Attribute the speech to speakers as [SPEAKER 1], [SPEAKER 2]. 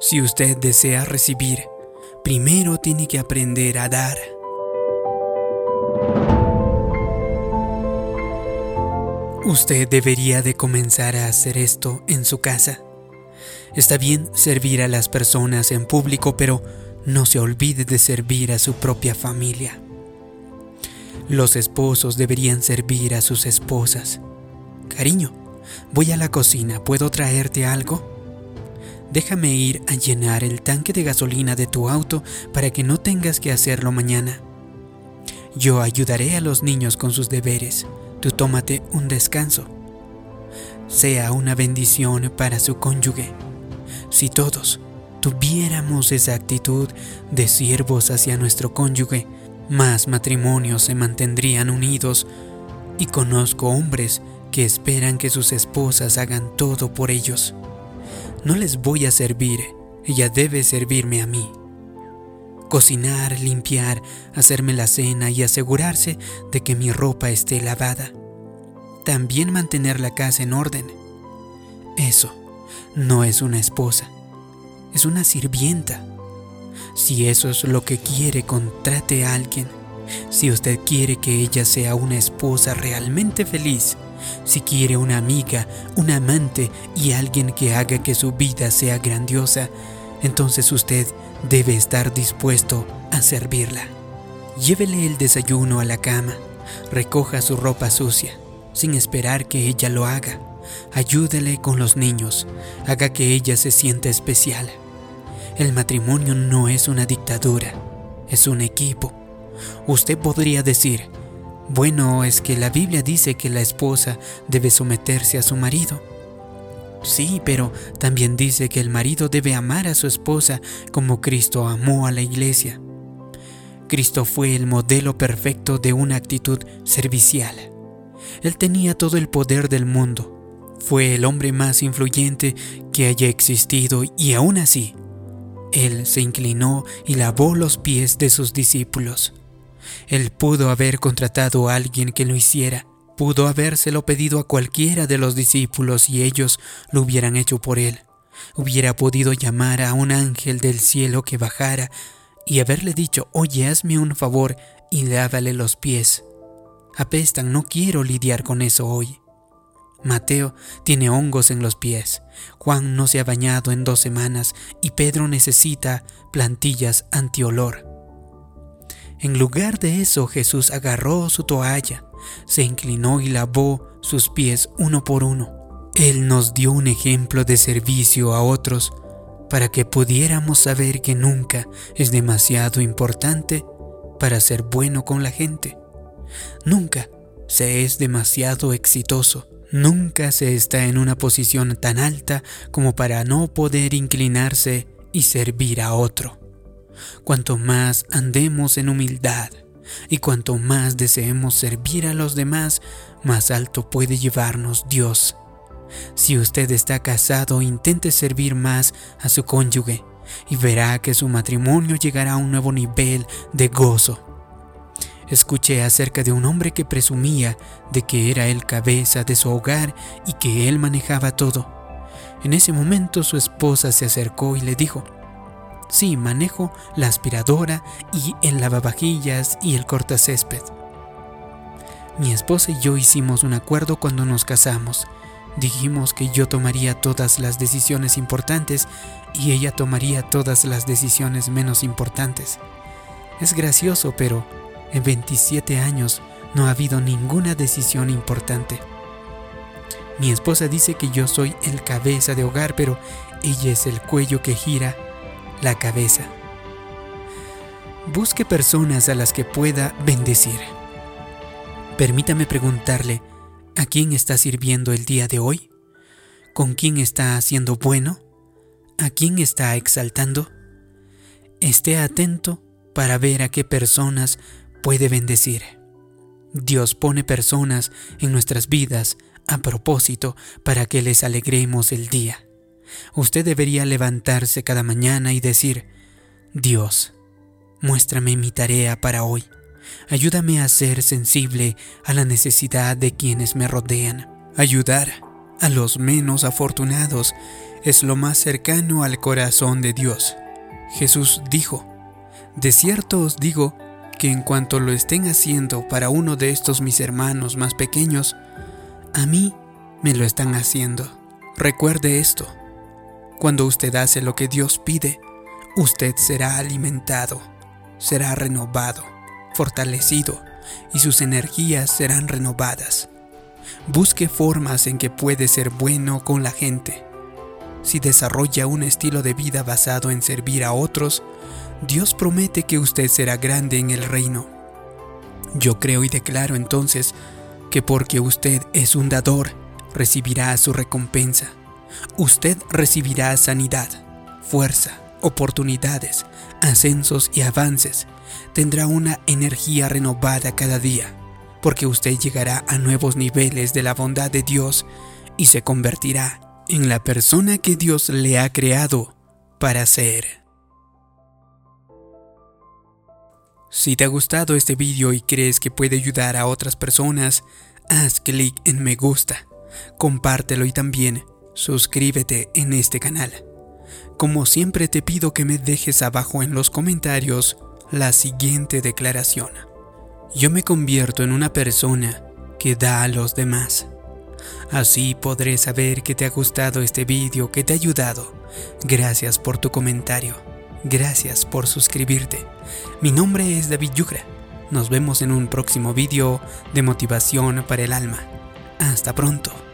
[SPEAKER 1] Si usted desea recibir, primero tiene que aprender a dar. Usted debería de comenzar a hacer esto en su casa. Está bien servir a las personas en público, pero no se olvide de servir a su propia familia. Los esposos deberían servir a sus esposas. Cariño, voy a la cocina, ¿puedo traerte algo? Déjame ir a llenar el tanque de gasolina de tu auto para que no tengas que hacerlo mañana. Yo ayudaré a los niños con sus deberes. Tú tómate un descanso. Sea una bendición para su cónyuge. Si todos tuviéramos esa actitud de siervos hacia nuestro cónyuge, más matrimonios se mantendrían unidos y conozco hombres que esperan que sus esposas hagan todo por ellos. No les voy a servir, ella debe servirme a mí. Cocinar, limpiar, hacerme la cena y asegurarse de que mi ropa esté lavada. También mantener la casa en orden. Eso no es una esposa, es una sirvienta. Si eso es lo que quiere, contrate a alguien. Si usted quiere que ella sea una esposa realmente feliz, si quiere una amiga, un amante y alguien que haga que su vida sea grandiosa, entonces usted debe estar dispuesto a servirla. Llévele el desayuno a la cama, recoja su ropa sucia, sin esperar que ella lo haga. Ayúdele con los niños, haga que ella se sienta especial. El matrimonio no es una dictadura, es un equipo. Usted podría decir, bueno, es que la Biblia dice que la esposa debe someterse a su marido. Sí, pero también dice que el marido debe amar a su esposa como Cristo amó a la iglesia. Cristo fue el modelo perfecto de una actitud servicial. Él tenía todo el poder del mundo. Fue el hombre más influyente que haya existido y aún así, Él se inclinó y lavó los pies de sus discípulos. Él pudo haber contratado a alguien que lo hiciera, pudo habérselo pedido a cualquiera de los discípulos y ellos lo hubieran hecho por él. Hubiera podido llamar a un ángel del cielo que bajara y haberle dicho, oye, hazme un favor y lávale los pies. Apestan, no quiero lidiar con eso hoy. Mateo tiene hongos en los pies, Juan no se ha bañado en dos semanas y Pedro necesita plantillas antiolor. En lugar de eso, Jesús agarró su toalla, se inclinó y lavó sus pies uno por uno. Él nos dio un ejemplo de servicio a otros para que pudiéramos saber que nunca es demasiado importante para ser bueno con la gente. Nunca se es demasiado exitoso. Nunca se está en una posición tan alta como para no poder inclinarse y servir a otro. Cuanto más andemos en humildad y cuanto más deseemos servir a los demás, más alto puede llevarnos Dios. Si usted está casado, intente servir más a su cónyuge y verá que su matrimonio llegará a un nuevo nivel de gozo. Escuché acerca de un hombre que presumía de que era el cabeza de su hogar y que él manejaba todo. En ese momento su esposa se acercó y le dijo, Sí, manejo la aspiradora y el lavavajillas y el cortacésped. Mi esposa y yo hicimos un acuerdo cuando nos casamos. Dijimos que yo tomaría todas las decisiones importantes y ella tomaría todas las decisiones menos importantes. Es gracioso, pero en 27 años no ha habido ninguna decisión importante. Mi esposa dice que yo soy el cabeza de hogar, pero ella es el cuello que gira la cabeza. Busque personas a las que pueda bendecir. Permítame preguntarle, ¿a quién está sirviendo el día de hoy? ¿Con quién está haciendo bueno? ¿A quién está exaltando? Esté atento para ver a qué personas puede bendecir. Dios pone personas en nuestras vidas a propósito para que les alegremos el día. Usted debería levantarse cada mañana y decir, Dios, muéstrame mi tarea para hoy. Ayúdame a ser sensible a la necesidad de quienes me rodean. Ayudar a los menos afortunados es lo más cercano al corazón de Dios. Jesús dijo, De cierto os digo que en cuanto lo estén haciendo para uno de estos mis hermanos más pequeños, a mí me lo están haciendo. Recuerde esto, cuando usted hace lo que Dios pide, usted será alimentado, será renovado, fortalecido y sus energías serán renovadas. Busque formas en que puede ser bueno con la gente. Si desarrolla un estilo de vida basado en servir a otros, Dios promete que usted será grande en el reino. Yo creo y declaro entonces que porque usted es un dador, recibirá su recompensa usted recibirá sanidad, fuerza, oportunidades, ascensos y avances. Tendrá una energía renovada cada día, porque usted llegará a nuevos niveles de la bondad de Dios y se convertirá en la persona que Dios le ha creado para ser. Si te ha gustado este vídeo y crees que puede ayudar a otras personas, haz clic en me gusta, compártelo y también suscríbete en este canal. Como siempre te pido que me dejes abajo en los comentarios la siguiente declaración. Yo me convierto en una persona que da a los demás. Así podré saber que te ha gustado este vídeo, que te ha ayudado. Gracias por tu comentario. Gracias por suscribirte. Mi nombre es David Yugra. Nos vemos en un próximo vídeo de motivación para el alma. Hasta pronto.